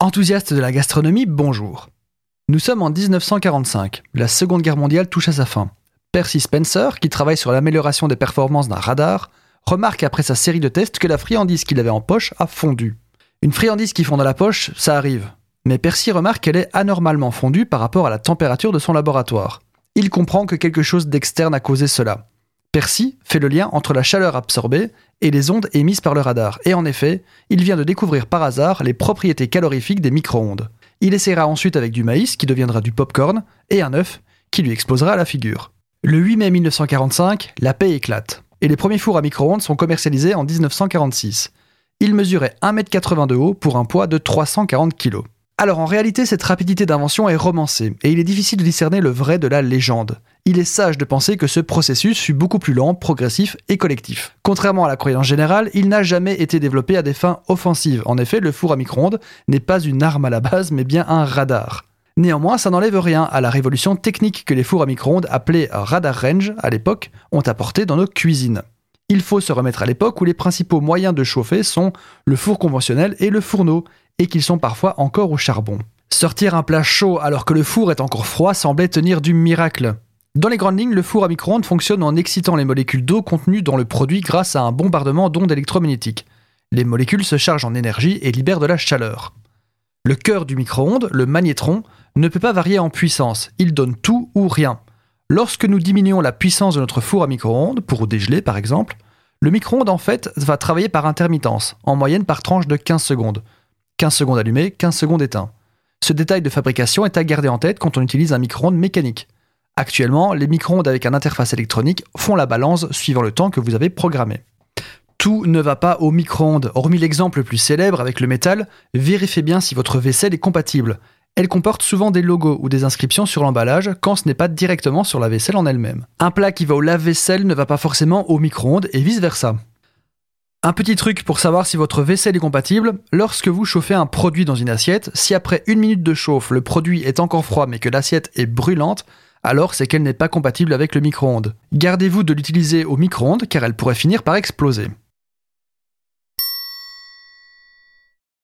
Enthousiaste de la gastronomie, bonjour. Nous sommes en 1945. La Seconde Guerre mondiale touche à sa fin. Percy Spencer, qui travaille sur l'amélioration des performances d'un radar, remarque après sa série de tests que la friandise qu'il avait en poche a fondu. Une friandise qui fond dans la poche, ça arrive. Mais Percy remarque qu'elle est anormalement fondue par rapport à la température de son laboratoire. Il comprend que quelque chose d'externe a causé cela. Percy fait le lien entre la chaleur absorbée et les ondes émises par le radar, et en effet, il vient de découvrir par hasard les propriétés calorifiques des micro-ondes. Il essaiera ensuite avec du maïs qui deviendra du popcorn et un œuf qui lui explosera à la figure. Le 8 mai 1945, la paix éclate, et les premiers fours à micro-ondes sont commercialisés en 1946. Ils mesuraient 1m80 de haut pour un poids de 340 kg. Alors en réalité, cette rapidité d'invention est romancée, et il est difficile de discerner le vrai de la légende. Il est sage de penser que ce processus fut beaucoup plus lent, progressif et collectif. Contrairement à la croyance générale, il n'a jamais été développé à des fins offensives. En effet, le four à micro-ondes n'est pas une arme à la base, mais bien un radar. Néanmoins, ça n'enlève rien à la révolution technique que les fours à micro-ondes appelés radar range à l'époque ont apporté dans nos cuisines. Il faut se remettre à l'époque où les principaux moyens de chauffer sont le four conventionnel et le fourneau, et qu'ils sont parfois encore au charbon. Sortir un plat chaud alors que le four est encore froid semblait tenir du miracle. Dans les grandes lignes, le four à micro-ondes fonctionne en excitant les molécules d'eau contenues dans le produit grâce à un bombardement d'ondes électromagnétiques. Les molécules se chargent en énergie et libèrent de la chaleur. Le cœur du micro-ondes, le magnétron, ne peut pas varier en puissance, il donne tout ou rien. Lorsque nous diminuons la puissance de notre four à micro-ondes, pour dégeler par exemple, le micro-ondes en fait va travailler par intermittence, en moyenne par tranche de 15 secondes. 15 secondes allumées, 15 secondes éteintes. Ce détail de fabrication est à garder en tête quand on utilise un micro-ondes mécanique. Actuellement, les micro-ondes avec un interface électronique font la balance suivant le temps que vous avez programmé. Tout ne va pas au micro-ondes. Hormis l'exemple le plus célèbre avec le métal, vérifiez bien si votre vaisselle est compatible. Elle comporte souvent des logos ou des inscriptions sur l'emballage quand ce n'est pas directement sur la vaisselle en elle-même. Un plat qui va au lave-vaisselle ne va pas forcément au micro-ondes et vice-versa. Un petit truc pour savoir si votre vaisselle est compatible, lorsque vous chauffez un produit dans une assiette, si après une minute de chauffe le produit est encore froid mais que l'assiette est brûlante, alors c'est qu'elle n'est pas compatible avec le micro-ondes. Gardez-vous de l'utiliser au micro-ondes car elle pourrait finir par exploser.